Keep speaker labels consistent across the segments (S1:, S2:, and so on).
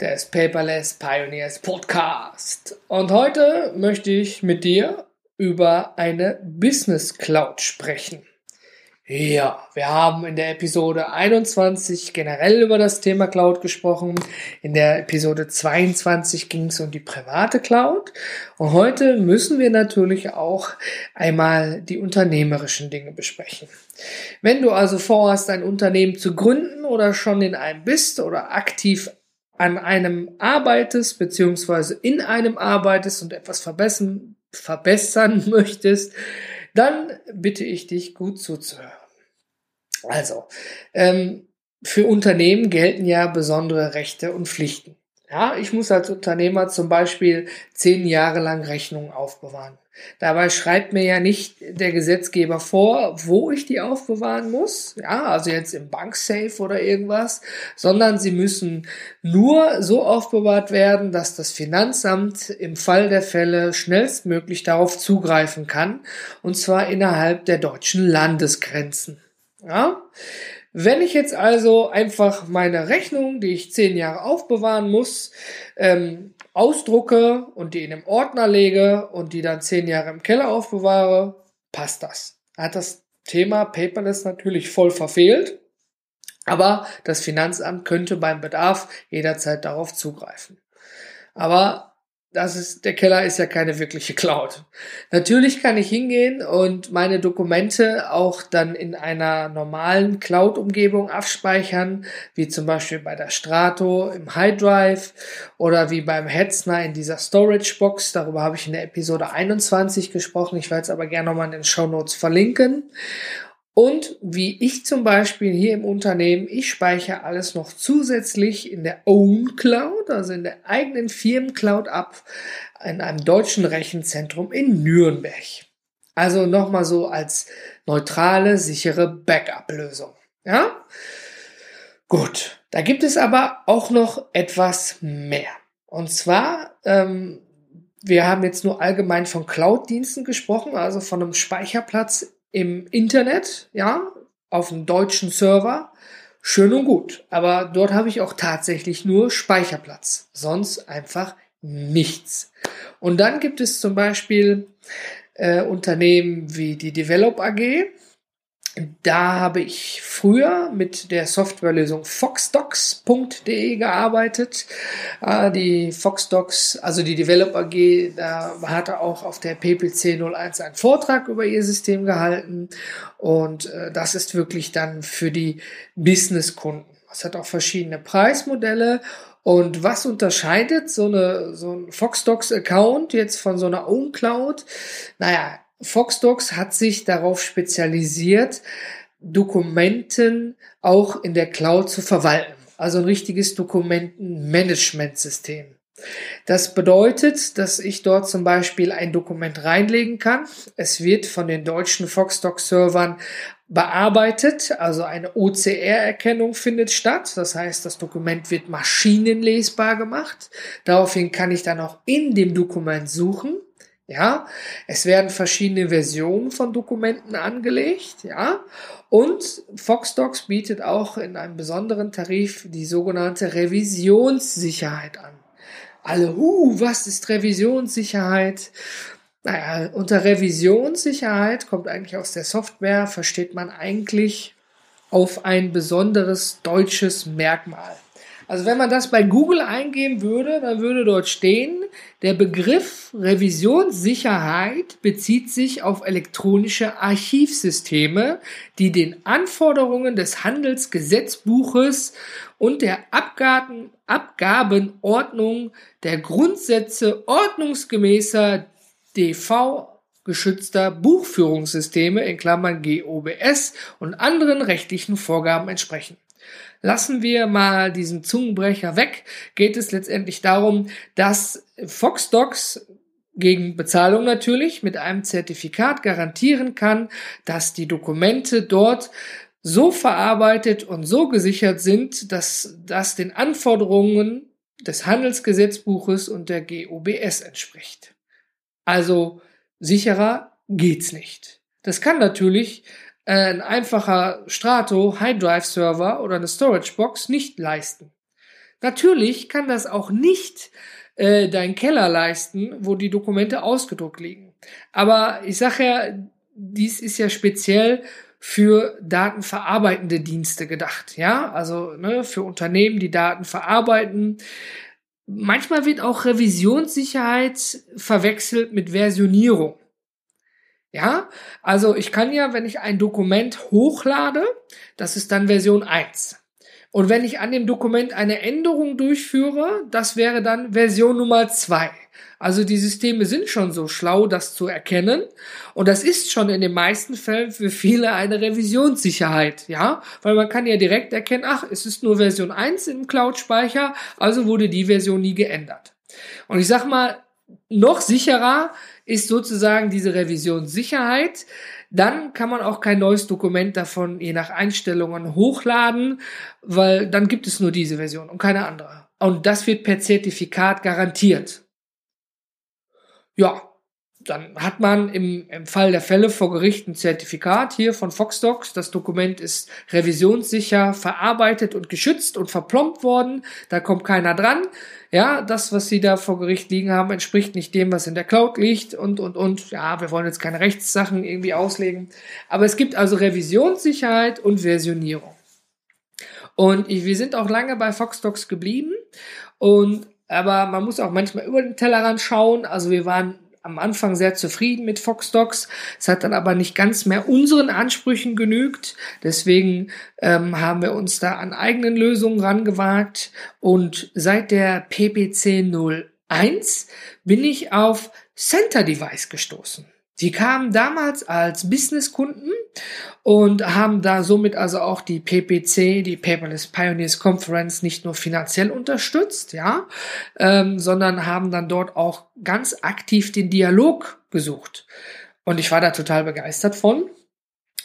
S1: des Paperless Pioneers Podcast. Und heute möchte ich mit dir über eine Business Cloud sprechen. Ja, wir haben in der Episode 21 generell über das Thema Cloud gesprochen. In der Episode 22 ging es um die private Cloud. Und heute müssen wir natürlich auch einmal die unternehmerischen Dinge besprechen. Wenn du also vorhast, ein Unternehmen zu gründen oder schon in einem bist oder aktiv an einem arbeitest, beziehungsweise in einem arbeitest und etwas verbessern, verbessern möchtest, dann bitte ich dich gut zuzuhören. Also, ähm, für Unternehmen gelten ja besondere Rechte und Pflichten. Ja, ich muss als Unternehmer zum Beispiel zehn Jahre lang Rechnungen aufbewahren. Dabei schreibt mir ja nicht der Gesetzgeber vor, wo ich die aufbewahren muss. Ja, also jetzt im Banksafe oder irgendwas, sondern sie müssen nur so aufbewahrt werden, dass das Finanzamt im Fall der Fälle schnellstmöglich darauf zugreifen kann. Und zwar innerhalb der deutschen Landesgrenzen. Ja? Wenn ich jetzt also einfach meine Rechnung, die ich zehn Jahre aufbewahren muss, ähm, ausdrucke und die in einem Ordner lege und die dann zehn Jahre im Keller aufbewahre, passt das. Hat das Thema Paperless natürlich voll verfehlt, aber das Finanzamt könnte beim Bedarf jederzeit darauf zugreifen. Aber das ist, der Keller ist ja keine wirkliche Cloud. Natürlich kann ich hingehen und meine Dokumente auch dann in einer normalen Cloud-Umgebung abspeichern, wie zum Beispiel bei der Strato im High Drive oder wie beim Hetzner in dieser Storage Box. Darüber habe ich in der Episode 21 gesprochen. Ich werde es aber gerne nochmal in den Show Notes verlinken. Und wie ich zum Beispiel hier im Unternehmen, ich speichere alles noch zusätzlich in der Own Cloud, also in der eigenen Firmencloud ab, in einem deutschen Rechenzentrum in Nürnberg. Also nochmal so als neutrale, sichere Backup-Lösung. Ja? Gut. Da gibt es aber auch noch etwas mehr. Und zwar, ähm, wir haben jetzt nur allgemein von Cloud-Diensten gesprochen, also von einem Speicherplatz im Internet, ja, auf einem deutschen Server, schön und gut. Aber dort habe ich auch tatsächlich nur Speicherplatz, sonst einfach nichts. Und dann gibt es zum Beispiel äh, Unternehmen wie die Develop AG, da habe ich früher mit der Softwarelösung foxdocs.de gearbeitet. Ah, die Foxdocs, also die Develop AG, da hatte auch auf der PPC 01 einen Vortrag über ihr System gehalten. Und äh, das ist wirklich dann für die Businesskunden. Es hat auch verschiedene Preismodelle und was unterscheidet so, eine, so ein Foxdocs-Account jetzt von so einer Own Cloud? Naja, Foxdocs hat sich darauf spezialisiert, Dokumenten auch in der Cloud zu verwalten. Also ein richtiges Dokumentenmanagementsystem. Das bedeutet, dass ich dort zum Beispiel ein Dokument reinlegen kann. Es wird von den deutschen Foxdoc-Servern bearbeitet, also eine OCR-Erkennung findet statt. Das heißt, das Dokument wird maschinenlesbar gemacht. Daraufhin kann ich dann auch in dem Dokument suchen. Ja, es werden verschiedene Versionen von Dokumenten angelegt, ja, und Foxdocs bietet auch in einem besonderen Tarif die sogenannte Revisionssicherheit an. Alle, uh, was ist Revisionssicherheit? Naja, unter Revisionssicherheit kommt eigentlich aus der Software, versteht man eigentlich auf ein besonderes deutsches Merkmal. Also wenn man das bei Google eingeben würde, dann würde dort stehen, der Begriff Revisionssicherheit bezieht sich auf elektronische Archivsysteme, die den Anforderungen des Handelsgesetzbuches und der Abgaben, Abgabenordnung der Grundsätze ordnungsgemäßer DV geschützter Buchführungssysteme in Klammern GOBS und anderen rechtlichen Vorgaben entsprechen. Lassen wir mal diesen Zungenbrecher weg, geht es letztendlich darum, dass Foxdocs gegen Bezahlung natürlich mit einem Zertifikat garantieren kann, dass die Dokumente dort so verarbeitet und so gesichert sind, dass das den Anforderungen des Handelsgesetzbuches und der GOBS entspricht. Also sicherer geht's nicht. Das kann natürlich ein einfacher Strato High Drive Server oder eine Storage Box nicht leisten. Natürlich kann das auch nicht äh, dein Keller leisten, wo die Dokumente ausgedruckt liegen. Aber ich sage ja, dies ist ja speziell für datenverarbeitende Dienste gedacht, ja, also ne, für Unternehmen, die Daten verarbeiten. Manchmal wird auch Revisionssicherheit verwechselt mit Versionierung. Ja, also ich kann ja, wenn ich ein Dokument hochlade, das ist dann Version 1. Und wenn ich an dem Dokument eine Änderung durchführe, das wäre dann Version Nummer 2. Also die Systeme sind schon so schlau, das zu erkennen. Und das ist schon in den meisten Fällen für viele eine Revisionssicherheit, ja? Weil man kann ja direkt erkennen, ach, es ist nur Version 1 im Cloud-Speicher, also wurde die Version nie geändert. Und ich sag mal, noch sicherer ist sozusagen diese Revisionssicherheit. Dann kann man auch kein neues Dokument davon je nach Einstellungen hochladen, weil dann gibt es nur diese Version und keine andere. Und das wird per Zertifikat garantiert. Ja, dann hat man im, im Fall der Fälle vor Gericht ein Zertifikat hier von Foxdocs. Das Dokument ist revisionssicher verarbeitet und geschützt und verplombt worden. Da kommt keiner dran. Ja, das, was sie da vor Gericht liegen haben, entspricht nicht dem, was in der Cloud liegt und, und, und. Ja, wir wollen jetzt keine Rechtssachen irgendwie auslegen. Aber es gibt also Revisionssicherheit und Versionierung. Und wir sind auch lange bei Foxdocs geblieben. Und aber man muss auch manchmal über den Tellerrand schauen. Also wir waren am Anfang sehr zufrieden mit Fox Docs. Es hat dann aber nicht ganz mehr unseren Ansprüchen genügt. Deswegen ähm, haben wir uns da an eigenen Lösungen rangewagt. Und seit der PPC 01 bin ich auf Center Device gestoßen. Die kamen damals als Businesskunden und haben da somit also auch die PPC, die Paperless Pioneers Conference, nicht nur finanziell unterstützt, ja, ähm, sondern haben dann dort auch ganz aktiv den Dialog gesucht. Und ich war da total begeistert von.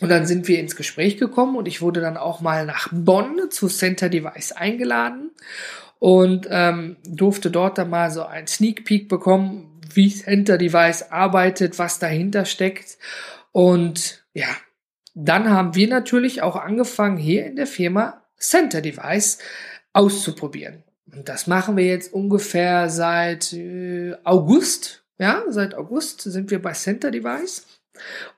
S1: Und dann sind wir ins Gespräch gekommen und ich wurde dann auch mal nach Bonn zu Center Device eingeladen und ähm, durfte dort dann mal so ein Sneak Peek bekommen, wie Center Device arbeitet, was dahinter steckt. Und ja, dann haben wir natürlich auch angefangen, hier in der Firma Center Device auszuprobieren. Und das machen wir jetzt ungefähr seit äh, August. Ja, seit August sind wir bei Center Device.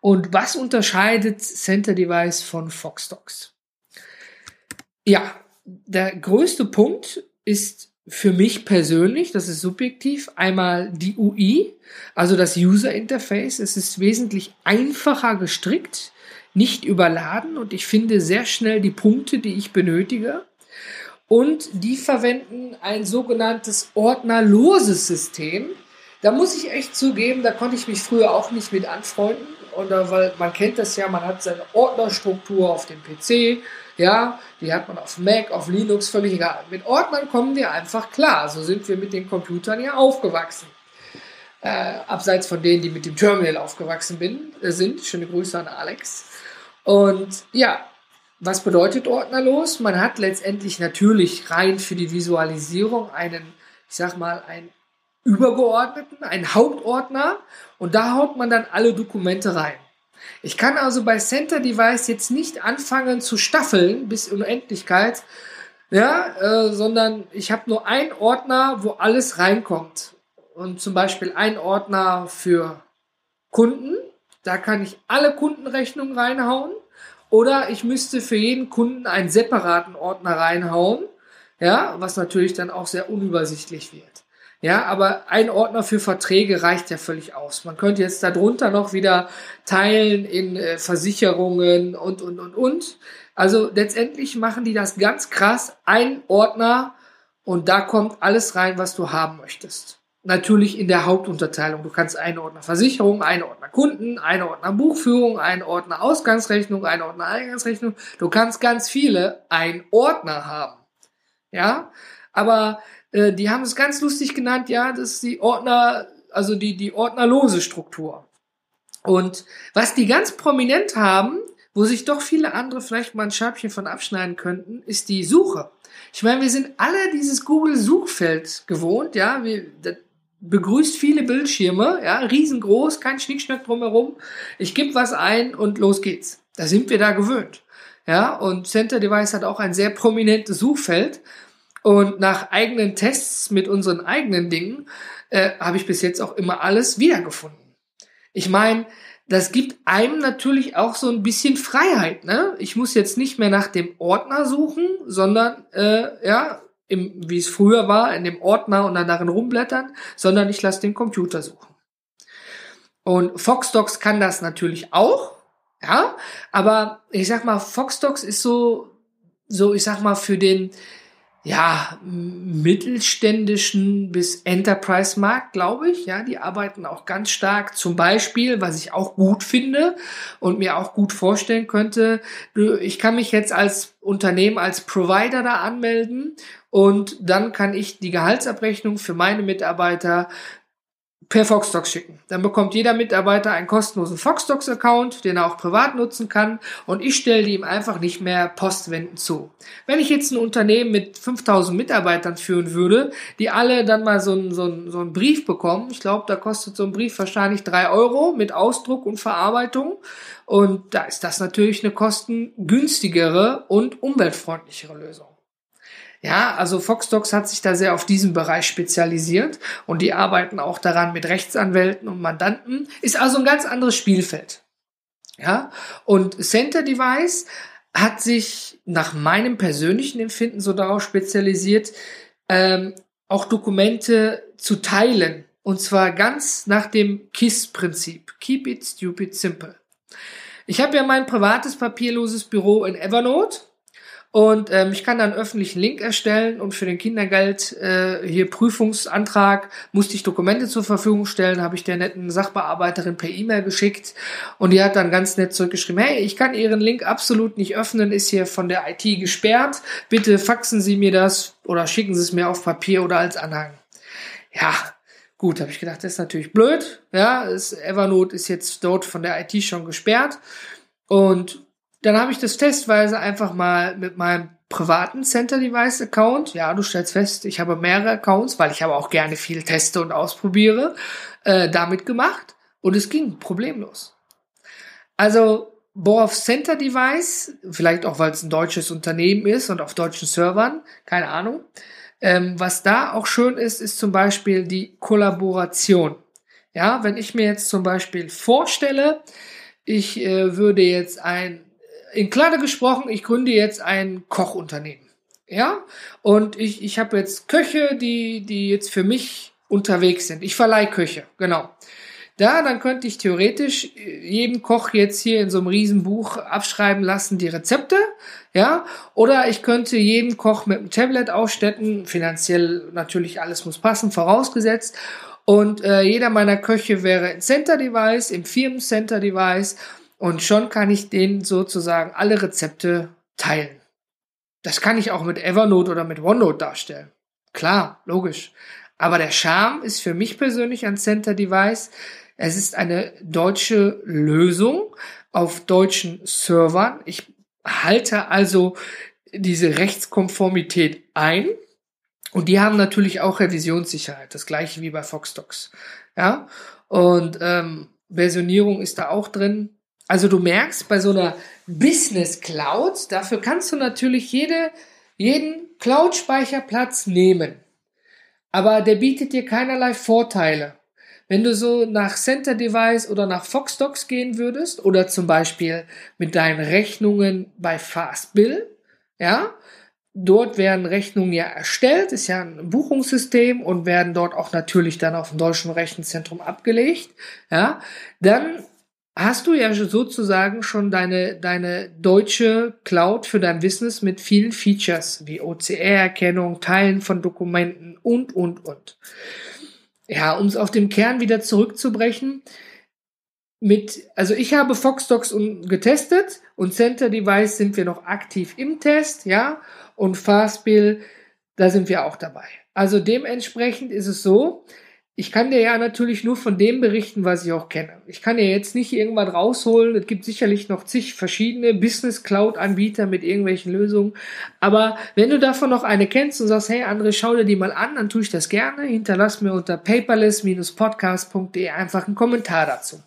S1: Und was unterscheidet Center Device von Foxdocs? Ja, der größte Punkt ist für mich persönlich, das ist subjektiv, einmal die UI, also das User Interface. Es ist wesentlich einfacher gestrickt, nicht überladen und ich finde sehr schnell die Punkte, die ich benötige. Und die verwenden ein sogenanntes ordnerloses System. Da muss ich echt zugeben, da konnte ich mich früher auch nicht mit anfreunden. Und weil man kennt das ja, man hat seine Ordnerstruktur auf dem PC, ja, die hat man auf Mac, auf Linux, völlig egal. Mit Ordnern kommen wir einfach klar. So sind wir mit den Computern ja aufgewachsen. Äh, abseits von denen, die mit dem Terminal aufgewachsen bin, äh, sind. Schöne Grüße an Alex. Und ja, was bedeutet ordnerlos? Man hat letztendlich natürlich rein für die Visualisierung einen, ich sag mal, einen übergeordneten, einen Hauptordner und da haut man dann alle Dokumente rein. Ich kann also bei Center Device jetzt nicht anfangen zu staffeln bis Unendlichkeit, ja, äh, sondern ich habe nur einen Ordner, wo alles reinkommt. Und zum Beispiel ein Ordner für Kunden, da kann ich alle Kundenrechnungen reinhauen. Oder ich müsste für jeden Kunden einen separaten Ordner reinhauen, ja, was natürlich dann auch sehr unübersichtlich wird. Ja, aber ein Ordner für Verträge reicht ja völlig aus. Man könnte jetzt darunter noch wieder teilen in äh, Versicherungen und, und, und, und. Also letztendlich machen die das ganz krass. Ein Ordner und da kommt alles rein, was du haben möchtest. natürlich in der Hauptunterteilung. Du kannst einen Ordner Versicherung, einen Ordner Kunden, einen Ordner Buchführung, einen Ordner Ausgangsrechnung, einen Ordner Eingangsrechnung. Du kannst ganz viele ein Ordner haben. Ja, aber äh, die haben es ganz lustig genannt, ja, das ist die Ordner, also die, die ordnerlose Struktur. Und was die ganz prominent haben, wo sich doch viele andere vielleicht mal ein Scheibchen von abschneiden könnten, ist die Suche. Ich meine, wir sind alle dieses Google-Suchfeld gewohnt, ja, wir, begrüßt viele Bildschirme, ja, riesengroß, kein Schnickschnack drumherum. Ich gebe was ein und los geht's. Da sind wir da gewöhnt. Ja, und Center Device hat auch ein sehr prominentes Suchfeld. Und nach eigenen Tests mit unseren eigenen Dingen äh, habe ich bis jetzt auch immer alles wiedergefunden. Ich meine, das gibt einem natürlich auch so ein bisschen Freiheit. Ne? Ich muss jetzt nicht mehr nach dem Ordner suchen, sondern äh, ja, im, wie es früher war, in dem Ordner und dann darin rumblättern, sondern ich lasse den Computer suchen. Und Foxdocs kann das natürlich auch, ja, aber ich sag mal, Foxdocs ist so, so, ich sag mal, für den, ja, mittelständischen bis Enterprise-Markt, glaube ich. Ja, die arbeiten auch ganz stark. Zum Beispiel, was ich auch gut finde und mir auch gut vorstellen könnte, ich kann mich jetzt als Unternehmen, als Provider da anmelden und dann kann ich die Gehaltsabrechnung für meine Mitarbeiter per Foxdocs schicken. Dann bekommt jeder Mitarbeiter einen kostenlosen Foxdocs-Account, den er auch privat nutzen kann und ich stelle ihm einfach nicht mehr Postwenden zu. Wenn ich jetzt ein Unternehmen mit 5000 Mitarbeitern führen würde, die alle dann mal so einen, so einen, so einen Brief bekommen, ich glaube, da kostet so ein Brief wahrscheinlich drei Euro mit Ausdruck und Verarbeitung und da ist das natürlich eine kostengünstigere und umweltfreundlichere Lösung. Ja, also Foxdocs hat sich da sehr auf diesen Bereich spezialisiert und die arbeiten auch daran mit Rechtsanwälten und Mandanten. Ist also ein ganz anderes Spielfeld. Ja, und Center Device hat sich nach meinem persönlichen Empfinden so darauf spezialisiert, ähm, auch Dokumente zu teilen. Und zwar ganz nach dem KISS-Prinzip. Keep it stupid simple. Ich habe ja mein privates papierloses Büro in Evernote und ähm, ich kann dann einen öffentlichen Link erstellen und für den Kindergeld äh, hier Prüfungsantrag musste ich Dokumente zur Verfügung stellen, habe ich der netten Sachbearbeiterin per E-Mail geschickt und die hat dann ganz nett zurückgeschrieben, hey, ich kann Ihren Link absolut nicht öffnen, ist hier von der IT gesperrt, bitte faxen Sie mir das oder schicken Sie es mir auf Papier oder als Anhang. Ja, gut, habe ich gedacht, das ist natürlich blöd, ja, das Evernote ist jetzt dort von der IT schon gesperrt und dann habe ich das testweise einfach mal mit meinem privaten Center Device Account. Ja, du stellst fest, ich habe mehrere Accounts, weil ich aber auch gerne viel teste und ausprobiere, äh, damit gemacht und es ging problemlos. Also Bohr Center Device, vielleicht auch weil es ein deutsches Unternehmen ist und auf deutschen Servern, keine Ahnung. Ähm, was da auch schön ist, ist zum Beispiel die Kollaboration. Ja, wenn ich mir jetzt zum Beispiel vorstelle, ich äh, würde jetzt ein in Klartext gesprochen, ich gründe jetzt ein Kochunternehmen. Ja, und ich, ich habe jetzt Köche, die, die jetzt für mich unterwegs sind. Ich verleihe Köche, genau. Da, dann könnte ich theoretisch jedem Koch jetzt hier in so einem Riesenbuch abschreiben lassen, die Rezepte, ja, oder ich könnte jeden Koch mit einem Tablet ausstatten, finanziell natürlich alles muss passen, vorausgesetzt, und äh, jeder meiner Köche wäre ein Center Device, im Firmen Center Device und schon kann ich denen sozusagen alle Rezepte teilen. Das kann ich auch mit Evernote oder mit OneNote darstellen. Klar, logisch. Aber der Charme ist für mich persönlich ein Center Device. Es ist eine deutsche Lösung auf deutschen Servern. Ich halte also diese Rechtskonformität ein. Und die haben natürlich auch Revisionssicherheit. Das gleiche wie bei Foxdocs. Ja. Und ähm, Versionierung ist da auch drin. Also du merkst, bei so einer Business Cloud, dafür kannst du natürlich jede, jeden Cloud-Speicherplatz nehmen. Aber der bietet dir keinerlei Vorteile. Wenn du so nach Center Device oder nach Foxdocs gehen würdest oder zum Beispiel mit deinen Rechnungen bei Fastbill, ja, dort werden Rechnungen ja erstellt, ist ja ein Buchungssystem und werden dort auch natürlich dann auf dem deutschen Rechenzentrum abgelegt, ja, dann hast du ja sozusagen schon deine, deine deutsche Cloud für dein Business mit vielen Features wie OCR-Erkennung, Teilen von Dokumenten und, und, und. ja, um es auf dem Kern wieder zurückzubrechen, mit, also ich habe Foxdocs getestet und Center Device sind wir noch aktiv im Test, ja, und Fastbill, da sind wir auch dabei. Also dementsprechend ist es so, ich kann dir ja natürlich nur von dem berichten, was ich auch kenne. Ich kann dir jetzt nicht irgendwann rausholen. Es gibt sicherlich noch zig verschiedene Business Cloud Anbieter mit irgendwelchen Lösungen. Aber wenn du davon noch eine kennst und sagst, hey André, schau dir die mal an, dann tue ich das gerne. Hinterlass mir unter paperless-podcast.de einfach einen Kommentar dazu.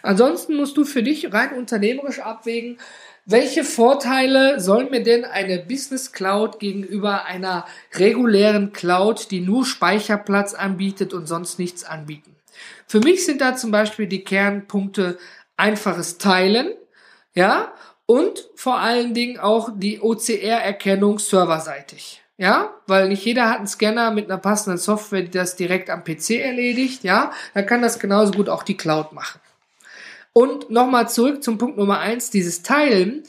S1: Ansonsten musst du für dich rein unternehmerisch abwägen, welche Vorteile soll mir denn eine Business Cloud gegenüber einer regulären Cloud, die nur Speicherplatz anbietet und sonst nichts anbieten? Für mich sind da zum Beispiel die Kernpunkte einfaches Teilen, ja, und vor allen Dingen auch die OCR-Erkennung serverseitig. Ja, weil nicht jeder hat einen Scanner mit einer passenden Software, die das direkt am PC erledigt. Ja, dann kann das genauso gut auch die Cloud machen. Und nochmal zurück zum Punkt Nummer eins, dieses Teilen.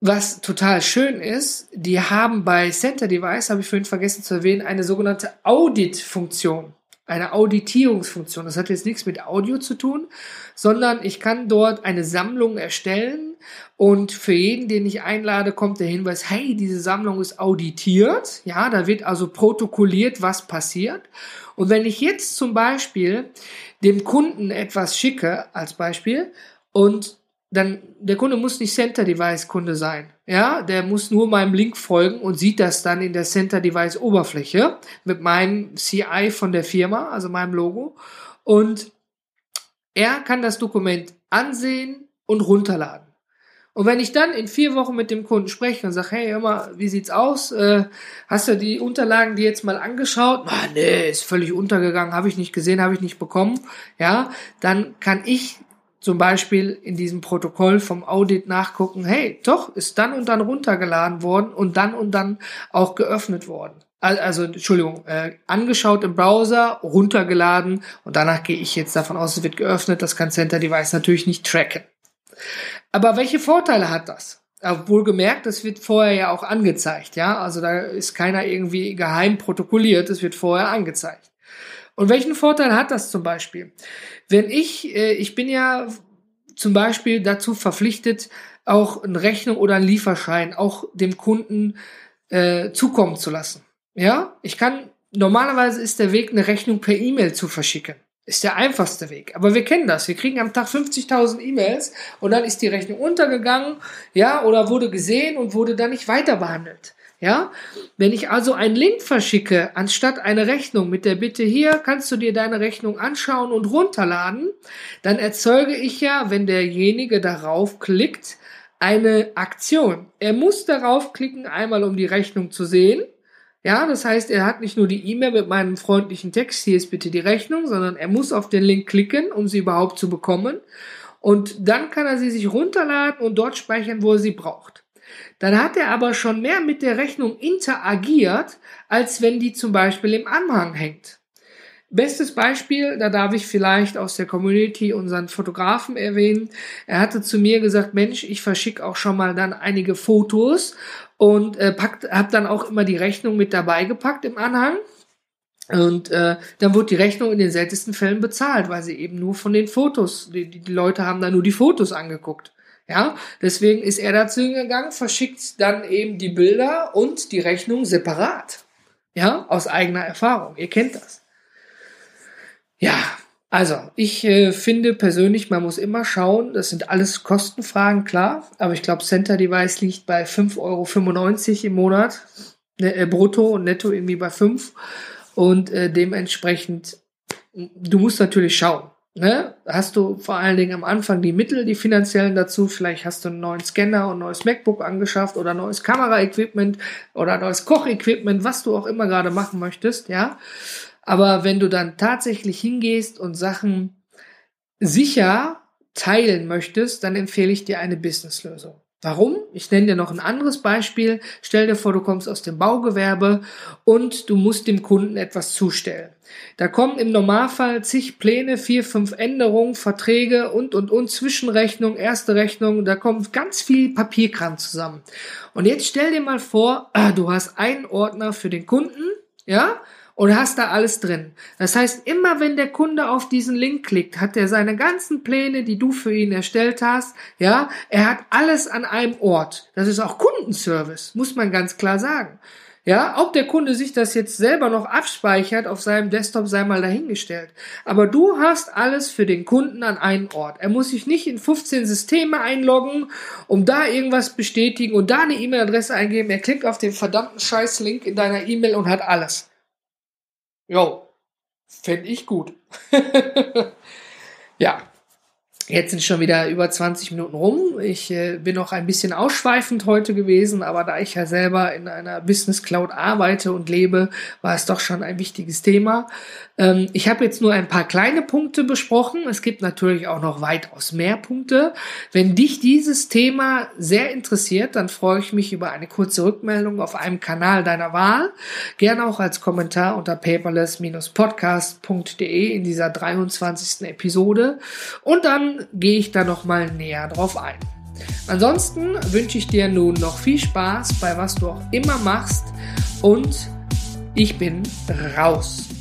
S1: Was total schön ist, die haben bei Center Device, habe ich vorhin vergessen zu erwähnen, eine sogenannte Audit-Funktion. Eine Auditierungsfunktion. Das hat jetzt nichts mit Audio zu tun, sondern ich kann dort eine Sammlung erstellen und für jeden, den ich einlade, kommt der Hinweis, hey, diese Sammlung ist auditiert. Ja, da wird also protokolliert, was passiert. Und wenn ich jetzt zum Beispiel dem Kunden etwas schicke, als Beispiel, und dann, der Kunde muss nicht Center Device Kunde sein. Ja, der muss nur meinem Link folgen und sieht das dann in der Center Device Oberfläche mit meinem CI von der Firma, also meinem Logo. Und er kann das Dokument ansehen und runterladen. Und wenn ich dann in vier Wochen mit dem Kunden spreche und sage, hey, hör mal, wie sieht's aus? Äh, hast du die Unterlagen die jetzt mal angeschaut? Ah, nee, ist völlig untergegangen, habe ich nicht gesehen, habe ich nicht bekommen. Ja, dann kann ich zum Beispiel in diesem Protokoll vom Audit nachgucken, hey, doch, ist dann und dann runtergeladen worden und dann und dann auch geöffnet worden. Also, Entschuldigung, äh, angeschaut im Browser, runtergeladen und danach gehe ich jetzt davon aus, es wird geöffnet. Das kann Center Device natürlich nicht tracken. Aber welche Vorteile hat das? Obwohl gemerkt, das wird vorher ja auch angezeigt, ja. Also da ist keiner irgendwie geheim protokolliert, es wird vorher angezeigt. Und welchen Vorteil hat das zum Beispiel? Wenn ich, äh, ich bin ja zum Beispiel dazu verpflichtet, auch eine Rechnung oder einen Lieferschein auch dem Kunden äh, zukommen zu lassen. Ja, ich kann, normalerweise ist der Weg, eine Rechnung per E-Mail zu verschicken. Ist der einfachste Weg. Aber wir kennen das. Wir kriegen am Tag 50.000 E-Mails und dann ist die Rechnung untergegangen, ja, oder wurde gesehen und wurde dann nicht weiter behandelt. Ja, wenn ich also einen Link verschicke, anstatt eine Rechnung mit der Bitte hier kannst du dir deine Rechnung anschauen und runterladen, dann erzeuge ich ja, wenn derjenige darauf klickt, eine Aktion. Er muss darauf klicken, einmal um die Rechnung zu sehen ja, das heißt, er hat nicht nur die E-Mail mit meinem freundlichen Text, hier ist bitte die Rechnung, sondern er muss auf den Link klicken, um sie überhaupt zu bekommen. Und dann kann er sie sich runterladen und dort speichern, wo er sie braucht. Dann hat er aber schon mehr mit der Rechnung interagiert, als wenn die zum Beispiel im Anhang hängt. Bestes Beispiel, da darf ich vielleicht aus der Community unseren Fotografen erwähnen. Er hatte zu mir gesagt, Mensch, ich verschicke auch schon mal dann einige Fotos und äh, packt, hab dann auch immer die Rechnung mit dabei gepackt im Anhang. Und äh, dann wurde die Rechnung in den seltensten Fällen bezahlt, weil sie eben nur von den Fotos, die, die Leute haben da nur die Fotos angeguckt. Ja, deswegen ist er dazu gegangen, verschickt dann eben die Bilder und die Rechnung separat. Ja, aus eigener Erfahrung. Ihr kennt das. Ja, also ich äh, finde persönlich, man muss immer schauen, das sind alles Kostenfragen, klar, aber ich glaube, Center Device liegt bei 5,95 Euro im Monat, ne, äh, brutto und netto irgendwie bei 5 und äh, dementsprechend, du musst natürlich schauen. Ne? Hast du vor allen Dingen am Anfang die Mittel, die finanziellen dazu, vielleicht hast du einen neuen Scanner und ein neues MacBook angeschafft oder neues Kameraequipment oder neues Kochequipment, was du auch immer gerade machen möchtest, ja. Aber wenn du dann tatsächlich hingehst und Sachen sicher teilen möchtest, dann empfehle ich dir eine Businesslösung. Warum? Ich nenne dir noch ein anderes Beispiel. Stell dir vor, du kommst aus dem Baugewerbe und du musst dem Kunden etwas zustellen. Da kommen im Normalfall zig Pläne, vier, fünf Änderungen, Verträge und, und, und, Zwischenrechnung, erste Rechnung. Da kommt ganz viel Papierkram zusammen. Und jetzt stell dir mal vor, du hast einen Ordner für den Kunden, ja, und hast da alles drin. Das heißt, immer wenn der Kunde auf diesen Link klickt, hat er seine ganzen Pläne, die du für ihn erstellt hast, ja, er hat alles an einem Ort. Das ist auch Kundenservice, muss man ganz klar sagen. Ja, ob der Kunde sich das jetzt selber noch abspeichert auf seinem Desktop, sei mal dahingestellt. Aber du hast alles für den Kunden an einem Ort. Er muss sich nicht in 15 Systeme einloggen, um da irgendwas bestätigen und da eine E-Mail-Adresse eingeben. Er klickt auf den verdammten Scheiß-Link in deiner E-Mail und hat alles. Jo, fände ich gut. ja, Jetzt sind schon wieder über 20 Minuten rum. Ich äh, bin noch ein bisschen ausschweifend heute gewesen, aber da ich ja selber in einer Business Cloud arbeite und lebe, war es doch schon ein wichtiges Thema. Ähm, ich habe jetzt nur ein paar kleine Punkte besprochen. Es gibt natürlich auch noch weitaus mehr Punkte. Wenn dich dieses Thema sehr interessiert, dann freue ich mich über eine kurze Rückmeldung auf einem Kanal deiner Wahl. Gerne auch als Kommentar unter paperless-podcast.de in dieser 23. Episode. Und dann gehe ich da nochmal näher drauf ein. Ansonsten wünsche ich dir nun noch viel Spaß bei was du auch immer machst und ich bin raus.